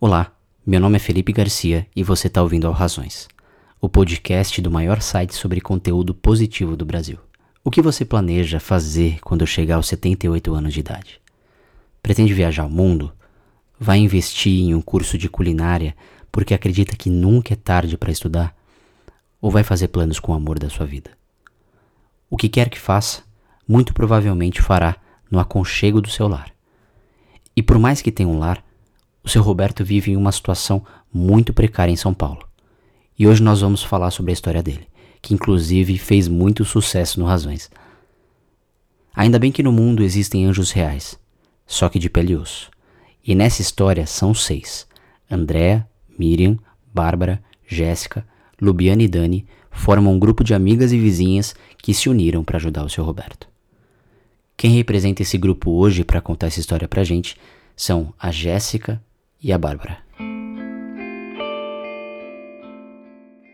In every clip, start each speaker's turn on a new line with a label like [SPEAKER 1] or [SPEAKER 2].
[SPEAKER 1] Olá, meu nome é Felipe Garcia e você está ouvindo ao Razões, o podcast do maior site sobre conteúdo positivo do Brasil. O que você planeja fazer quando chegar aos 78 anos de idade? Pretende viajar ao mundo? Vai investir em um curso de culinária porque acredita que nunca é tarde para estudar? Ou vai fazer planos com o amor da sua vida? O que quer que faça, muito provavelmente fará no aconchego do seu lar. E por mais que tenha um lar, o seu Roberto vive em uma situação muito precária em São Paulo. E hoje nós vamos falar sobre a história dele, que inclusive fez muito sucesso no Razões. Ainda bem que no mundo existem anjos reais, só que de pele e osso. E nessa história são seis: Andréa, Miriam, Bárbara, Jéssica, Lubiana e Dani formam um grupo de amigas e vizinhas que se uniram para ajudar o seu Roberto. Quem representa esse grupo hoje para contar essa história pra gente são a Jéssica, e a Bárbara.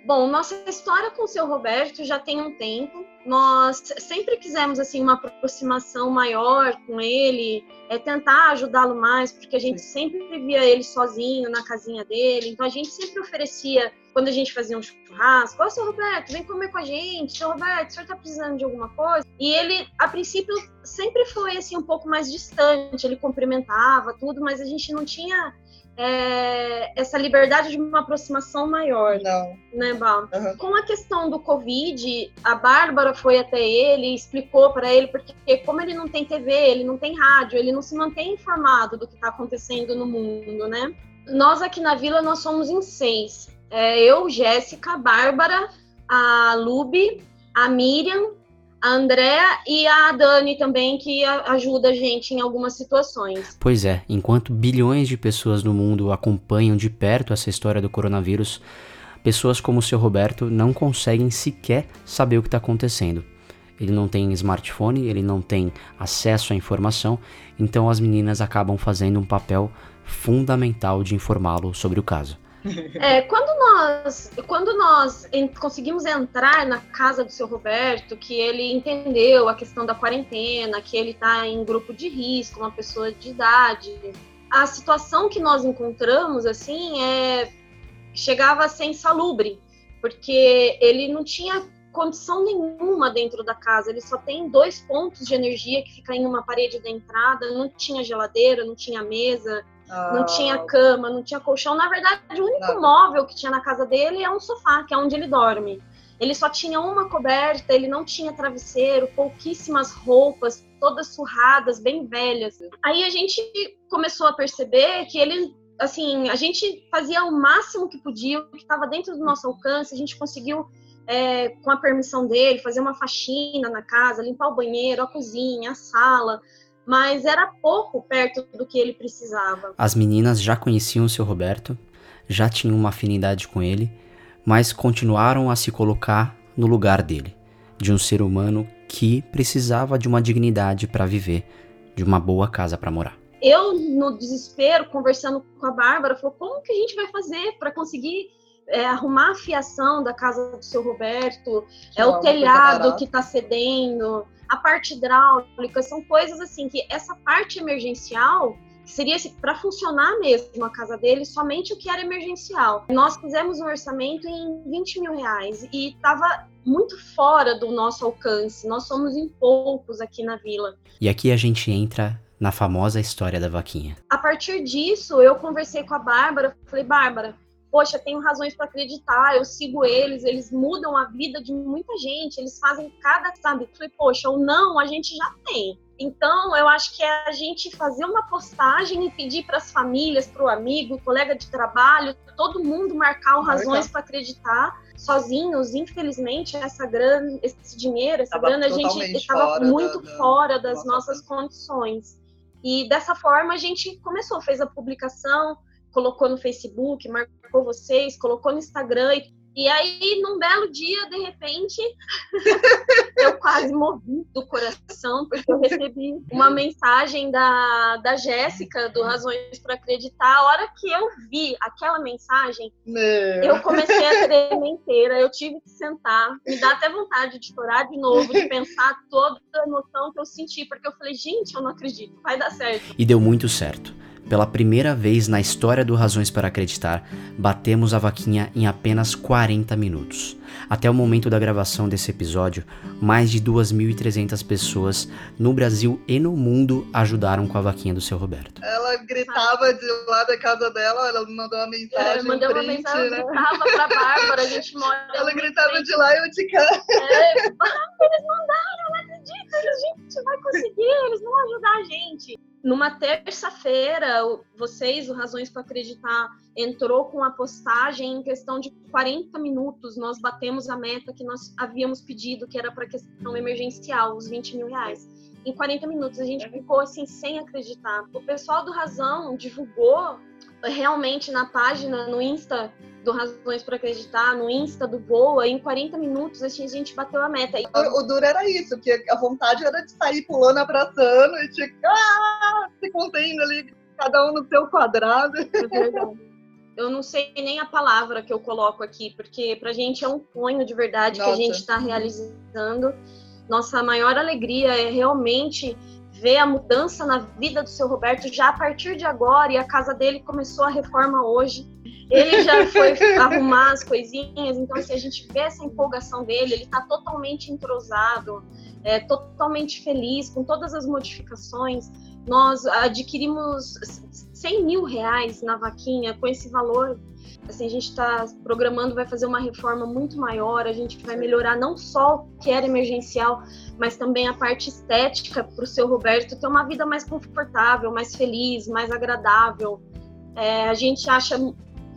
[SPEAKER 2] Bom, nossa história com o seu Roberto já tem um tempo. Nós sempre quisemos assim uma aproximação maior com ele, é tentar ajudá-lo mais, porque a gente sempre via ele sozinho na casinha dele. Então a gente sempre oferecia quando a gente fazia um churrasco, ó, oh, seu Roberto, vem comer com a gente, seu Roberto, o senhor tá precisando de alguma coisa? E ele, a princípio, sempre foi assim um pouco mais distante, ele cumprimentava tudo, mas a gente não tinha é, essa liberdade de uma aproximação maior.
[SPEAKER 3] Não.
[SPEAKER 2] Né, Bal? Uhum. Com a questão do Covid, a Bárbara foi até ele e explicou para ele, porque como ele não tem TV, ele não tem rádio, ele não se mantém informado do que está acontecendo no mundo, né? Nós aqui na vila, nós somos em seis. É, eu, Jéssica, Bárbara, a Lube, a Miriam, a Andrea e a Dani também, que ajuda a gente em algumas situações.
[SPEAKER 1] Pois é, enquanto bilhões de pessoas no mundo acompanham de perto essa história do coronavírus, pessoas como o seu Roberto não conseguem sequer saber o que está acontecendo. Ele não tem smartphone, ele não tem acesso à informação, então as meninas acabam fazendo um papel fundamental de informá-lo sobre o caso.
[SPEAKER 2] É, quando nós, quando nós conseguimos entrar na casa do seu Roberto, que ele entendeu a questão da quarentena, que ele está em grupo de risco, uma pessoa de idade, a situação que nós encontramos assim é chegava a ser insalubre, porque ele não tinha condição nenhuma dentro da casa. Ele só tem dois pontos de energia que fica em uma parede da entrada, não tinha geladeira, não tinha mesa, não ah. tinha cama, não tinha colchão. Na verdade, o único não. móvel que tinha na casa dele é um sofá, que é onde ele dorme. Ele só tinha uma coberta, ele não tinha travesseiro, pouquíssimas roupas, todas surradas, bem velhas. Aí a gente começou a perceber que ele, assim, a gente fazia o máximo que podia, o que estava dentro do nosso alcance, a gente conseguiu, é, com a permissão dele, fazer uma faxina na casa, limpar o banheiro, a cozinha, a sala, mas era pouco perto do que ele precisava.
[SPEAKER 1] As meninas já conheciam o seu Roberto, já tinham uma afinidade com ele, mas continuaram a se colocar no lugar dele, de um ser humano que precisava de uma dignidade para viver, de uma boa casa para morar.
[SPEAKER 2] Eu, no desespero, conversando com a Bárbara, falou: como que a gente vai fazer para conseguir é, arrumar a fiação da casa do seu Roberto, que é o telhado que está cedendo, a parte hidráulica, são coisas assim que essa parte emergencial seria para funcionar mesmo a casa dele, somente o que era emergencial. Nós fizemos um orçamento em 20 mil reais e estava muito fora do nosso alcance. Nós somos em poucos aqui na vila.
[SPEAKER 1] E aqui a gente entra na famosa história da vaquinha.
[SPEAKER 2] A partir disso, eu conversei com a Bárbara, falei, Bárbara, poxa, tenho razões para acreditar, eu sigo eles, eles mudam a vida de muita gente, eles fazem cada, sabe? Falei, poxa, ou não, a gente já tem. Então, eu acho que é a gente fazer uma postagem e pedir para as famílias, para o amigo, colega de trabalho, todo mundo marcar o razões para acreditar. Sozinhos, infelizmente, essa grana, esse dinheiro, essa tava grana, a gente estava muito da, fora das nossas condições. E dessa forma a gente começou, fez a publicação, colocou no Facebook, marcou vocês, colocou no Instagram. E aí, num belo dia, de repente, eu quase morri do coração, porque eu recebi uma mensagem da, da Jéssica, do Razões para Acreditar. A hora que eu vi aquela mensagem, Meu. eu comecei a tremer inteira. Eu tive que sentar, me dá até vontade de chorar de novo, de pensar toda a emoção que eu senti, porque eu falei, gente, eu não acredito, vai dar certo.
[SPEAKER 1] E deu muito certo Pela primeira vez na história do Razões para Acreditar, batemos a vaquinha em apenas 40 minutos. Até o momento da gravação desse episódio, mais de 2.300 pessoas no Brasil e no mundo ajudaram com a vaquinha do seu Roberto.
[SPEAKER 3] Ela gritava de lá da casa dela, ela mandou uma mensagem. É,
[SPEAKER 2] mandou uma mensagem, né? gritava pra Bárbara, a gente mora.
[SPEAKER 3] Ela gritava de lá e eu de cá.
[SPEAKER 2] É, eles mandaram, não acredito, a gente vai conseguir, eles vão ajudar a gente. Numa terça-feira, vocês, o Razões para Acreditar, entrou com a postagem em questão de 40 minutos. Nós batemos a meta que nós havíamos pedido, que era para questão emergencial, os 20 mil reais. Em 40 minutos, a gente ficou assim, sem acreditar. O pessoal do Razão divulgou realmente na página, no Insta do Razões para Acreditar, no Insta do Voa, em 40 minutos assim, a gente bateu a meta.
[SPEAKER 3] O, o duro era isso, porque a vontade era de sair pulando, abraçando e tipo, ah, se contendo ali, cada um no seu quadrado. É verdade.
[SPEAKER 2] Eu não sei nem a palavra que eu coloco aqui, porque pra gente é um sonho de verdade Nossa. que a gente está realizando. Nossa maior alegria é realmente ver a mudança na vida do seu Roberto já a partir de agora, e a casa dele começou a reforma hoje. Ele já foi arrumar as coisinhas, então se assim, a gente vê essa empolgação dele, ele está totalmente entrosado, é, totalmente feliz com todas as modificações. Nós adquirimos 100 mil reais na vaquinha com esse valor Assim, a gente está programando, vai fazer uma reforma muito maior, a gente vai melhorar não só o que era emergencial, mas também a parte estética para o seu Roberto ter uma vida mais confortável, mais feliz, mais agradável. É, a gente acha,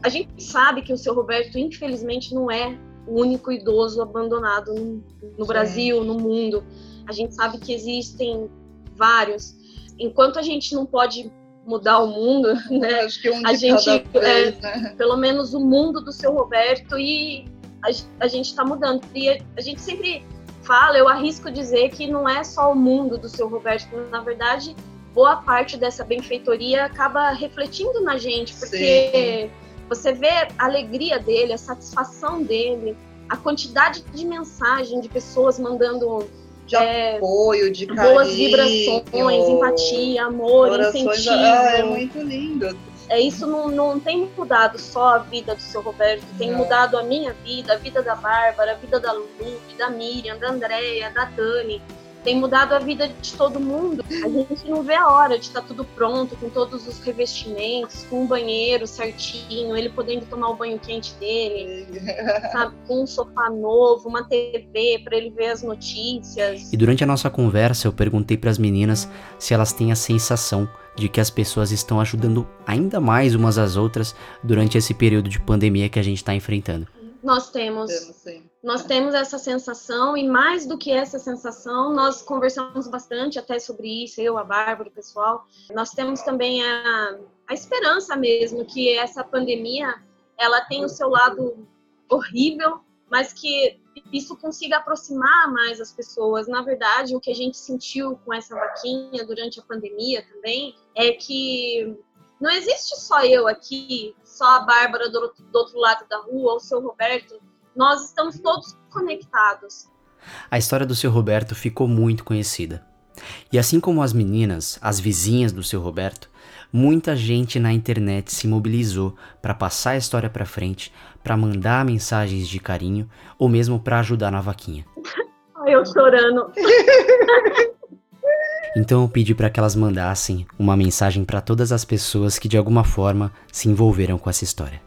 [SPEAKER 2] a gente sabe que o seu Roberto, infelizmente, não é o único idoso abandonado no, no Brasil, no mundo. A gente sabe que existem vários. Enquanto a gente não pode mudar o mundo, né?
[SPEAKER 3] Acho que um a gente, vez, é, né?
[SPEAKER 2] pelo menos o mundo do seu Roberto e a, a gente está mudando. E a, a, gente sempre fala, eu arrisco dizer que não é só o mundo do seu Roberto, na verdade, boa parte dessa benfeitoria acaba refletindo na gente, porque Sim. você vê a alegria dele, a satisfação dele, a quantidade de mensagem de pessoas mandando
[SPEAKER 3] de é, apoio, de carinho.
[SPEAKER 2] Boas vibrações, empatia, amor, incentivo.
[SPEAKER 3] Ah, é muito lindo.
[SPEAKER 2] É, isso não, não tem mudado só a vida do seu Roberto, tem não. mudado a minha vida, a vida da Bárbara, a vida da Lu, da Miriam, da Andréia, da Dani tem mudado a vida de todo mundo. A gente não vê a hora de estar tá tudo pronto, com todos os revestimentos, com um banheiro certinho, ele podendo tomar o banho quente dele, sabe? Com um sofá novo, uma TV para ele ver as notícias.
[SPEAKER 1] E durante a nossa conversa, eu perguntei para as meninas se elas têm a sensação de que as pessoas estão ajudando ainda mais umas às outras durante esse período de pandemia que a gente está enfrentando.
[SPEAKER 2] Nós temos. temos nós temos essa sensação, e mais do que essa sensação, nós conversamos bastante até sobre isso, eu, a Bárbara, o pessoal. Nós temos também a, a esperança mesmo que essa pandemia ela tem o seu lado horrível, mas que isso consiga aproximar mais as pessoas. Na verdade, o que a gente sentiu com essa vaquinha durante a pandemia também é que não existe só eu aqui, só a Bárbara do, do outro lado da rua, ou o seu Roberto. Nós estamos todos conectados.
[SPEAKER 1] A história do seu Roberto ficou muito conhecida. E assim como as meninas, as vizinhas do seu Roberto, muita gente na internet se mobilizou para passar a história para frente, para mandar mensagens de carinho ou mesmo para ajudar na vaquinha.
[SPEAKER 2] Eu chorando.
[SPEAKER 1] Então eu pedi para que elas mandassem uma mensagem para todas as pessoas que de alguma forma se envolveram com essa história.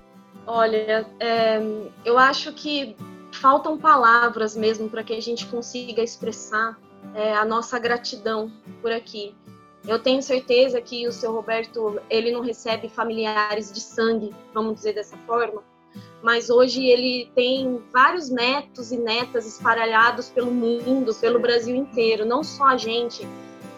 [SPEAKER 2] Olha, é, eu acho que faltam palavras mesmo para que a gente consiga expressar é, a nossa gratidão por aqui. Eu tenho certeza que o seu Roberto ele não recebe familiares de sangue, vamos dizer dessa forma, mas hoje ele tem vários netos e netas esparalhados pelo mundo, pelo Brasil inteiro, não só a gente,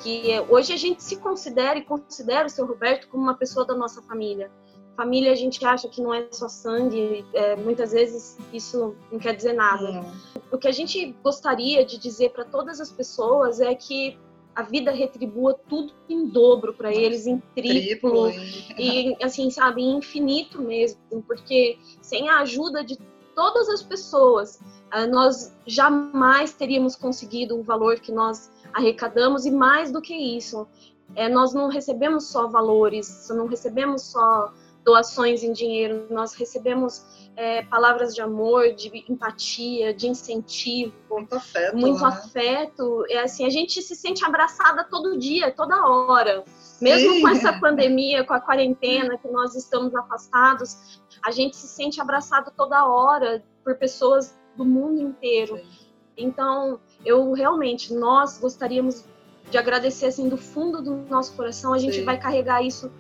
[SPEAKER 2] que hoje a gente se considera e considera o seu Roberto como uma pessoa da nossa família. Família a gente acha que não é só sangue, é, muitas vezes isso não quer dizer nada. Uhum. O que a gente gostaria de dizer para todas as pessoas é que a vida retribua tudo em dobro para eles, em triplo, triplo e assim, sabe, infinito mesmo, porque sem a ajuda de todas as pessoas, ah, nós jamais teríamos conseguido o valor que nós arrecadamos e mais do que isso, é, nós não recebemos só valores, não recebemos só doações em dinheiro, nós recebemos é, palavras de amor, de empatia, de incentivo,
[SPEAKER 3] muito afeto,
[SPEAKER 2] muito
[SPEAKER 3] né?
[SPEAKER 2] afeto. É assim, a gente se sente abraçada todo dia, toda hora. Mesmo Sim. com essa pandemia, com a quarentena, que nós estamos afastados, a gente se sente abraçado toda hora por pessoas do mundo inteiro. Sim. Então, eu realmente, nós gostaríamos de agradecer assim do fundo do nosso coração. A gente Sim. vai carregar isso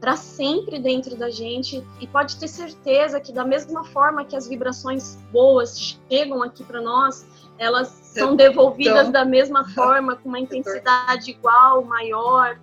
[SPEAKER 2] para sempre dentro da gente e pode ter certeza que da mesma forma que as vibrações boas chegam aqui para nós, elas são devolvidas então... da mesma forma com uma intensidade igual, maior.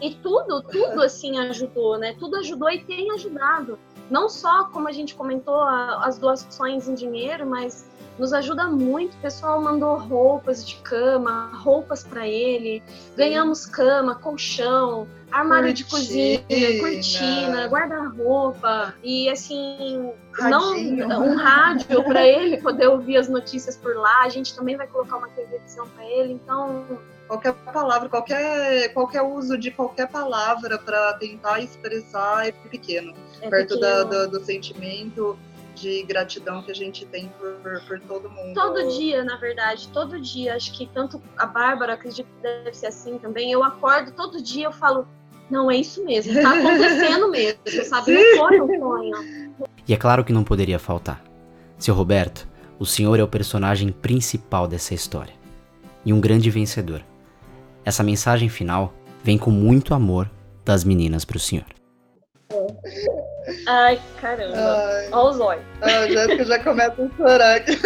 [SPEAKER 2] E tudo, tudo assim ajudou, né? Tudo ajudou e tem ajudado. Não só, como a gente comentou, as doações em dinheiro, mas nos ajuda muito. O pessoal mandou roupas de cama, roupas para ele, ganhamos cama, colchão, armário cortina. de cozinha, cortina, guarda-roupa e assim, Radinho. não um rádio para ele poder ouvir as notícias por lá. A gente também vai colocar uma televisão para ele, então
[SPEAKER 3] qualquer palavra, qualquer, qualquer uso de qualquer palavra para tentar expressar é pequeno, é perto pequeno. Da, do, do sentimento de gratidão que a gente tem por, por todo mundo.
[SPEAKER 2] Todo dia, na verdade, todo dia. Acho que tanto a Bárbara, acredito que deve ser assim também. Eu acordo todo dia, eu falo, não, é isso mesmo, tá acontecendo mesmo, sabe? Não foi um sonho.
[SPEAKER 1] E é claro que não poderia faltar. Seu Roberto, o senhor é o personagem principal dessa história. E um grande vencedor. Essa mensagem final vem com muito amor das meninas para o senhor.
[SPEAKER 2] Ai, caramba. Ai. Olha os olhos.
[SPEAKER 3] A Jéssica já começa a chorar aqui.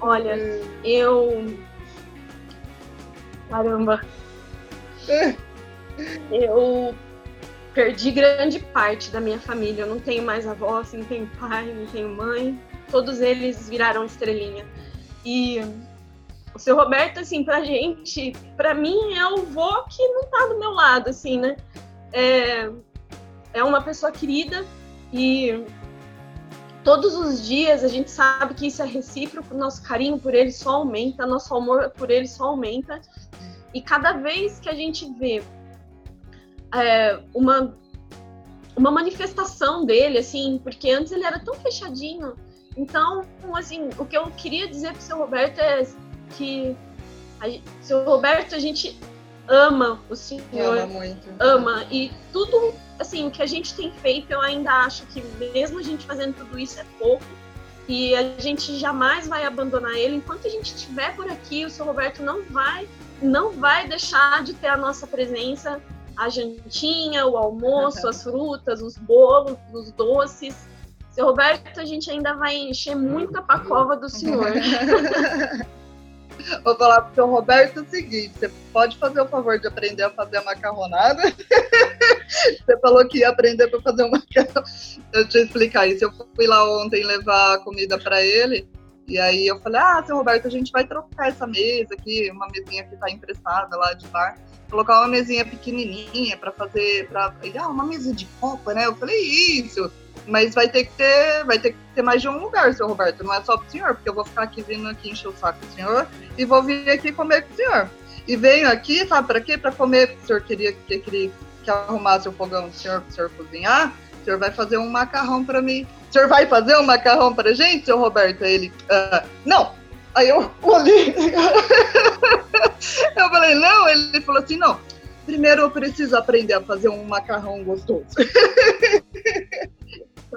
[SPEAKER 2] Olha, eu. Caramba. Eu perdi grande parte da minha família. Eu não tenho mais avó, assim, não tenho pai, não tenho mãe. Todos eles viraram estrelinha. E o seu Roberto, assim, pra gente, pra mim é o vô que não tá do meu lado, assim, né? é, é uma pessoa querida e todos os dias a gente sabe que isso é recíproco, nosso carinho por ele só aumenta, nosso amor por ele só aumenta. E cada vez que a gente vê é, uma, uma manifestação dele, assim, porque antes ele era tão fechadinho. Então, assim, o que eu queria dizer pro seu Roberto é que a, seu Roberto, a gente ama o Senhor.
[SPEAKER 3] Ama muito.
[SPEAKER 2] Ama. E tudo, assim, o que a gente tem feito, eu ainda acho que mesmo a gente fazendo tudo isso é pouco. E a gente jamais vai abandonar ele. Enquanto a gente estiver por aqui, o seu Roberto não vai, não vai deixar de ter a nossa presença, a jantinha, o almoço, as frutas, os bolos, os doces. Seu Roberto, a gente ainda vai encher muito a pacova do senhor.
[SPEAKER 3] Vou falar pro seu Roberto o seguinte: você pode fazer o favor de aprender a fazer a macarronada? você falou que ia aprender para fazer o macarrão. Eu te explicar isso. Eu fui lá ontem levar comida para ele. E aí eu falei, ah, seu Roberto, a gente vai trocar essa mesa aqui, uma mesinha que tá emprestada lá de bar, colocar uma mesinha pequenininha para fazer, para ah, uma mesa de copa, né? Eu falei, isso mas vai ter que ter, vai ter que ter mais de um lugar, seu Roberto. Não é só pro senhor, porque eu vou ficar aqui vindo aqui encher o saco do senhor e vou vir aqui comer com o senhor. E venho aqui, sabe para quê? Para comer, o senhor queria que, queria que arrumasse o fogão do senhor para o senhor cozinhar. O senhor vai fazer um macarrão para mim. O senhor vai fazer um macarrão pra gente, seu Roberto? Ele, ah, não. Aí eu olhei. eu falei, não. Ele falou assim, não. Primeiro eu preciso aprender a fazer um macarrão gostoso.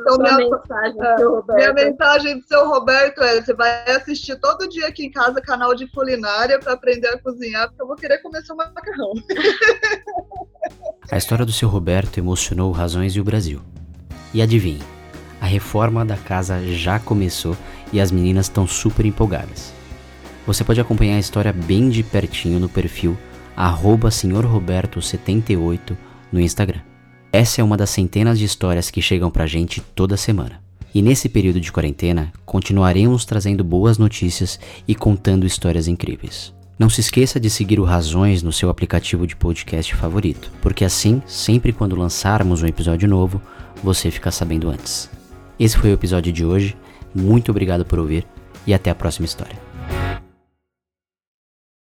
[SPEAKER 2] Então, minha, mensagem do seu Roberto.
[SPEAKER 3] minha mensagem do seu Roberto é: você vai assistir todo dia aqui em casa canal de culinária para aprender a cozinhar, porque eu vou querer comer seu macarrão.
[SPEAKER 1] A história do seu Roberto emocionou Razões e o Brasil. E adivinhe, a reforma da casa já começou e as meninas estão super empolgadas. Você pode acompanhar a história bem de pertinho no perfil arroba senhorroberto78 no Instagram. Essa é uma das centenas de histórias que chegam pra gente toda semana. E nesse período de quarentena, continuaremos trazendo boas notícias e contando histórias incríveis. Não se esqueça de seguir o Razões no seu aplicativo de podcast favorito, porque assim, sempre quando lançarmos um episódio novo, você fica sabendo antes. Esse foi o episódio de hoje, muito obrigado por ouvir e até a próxima história.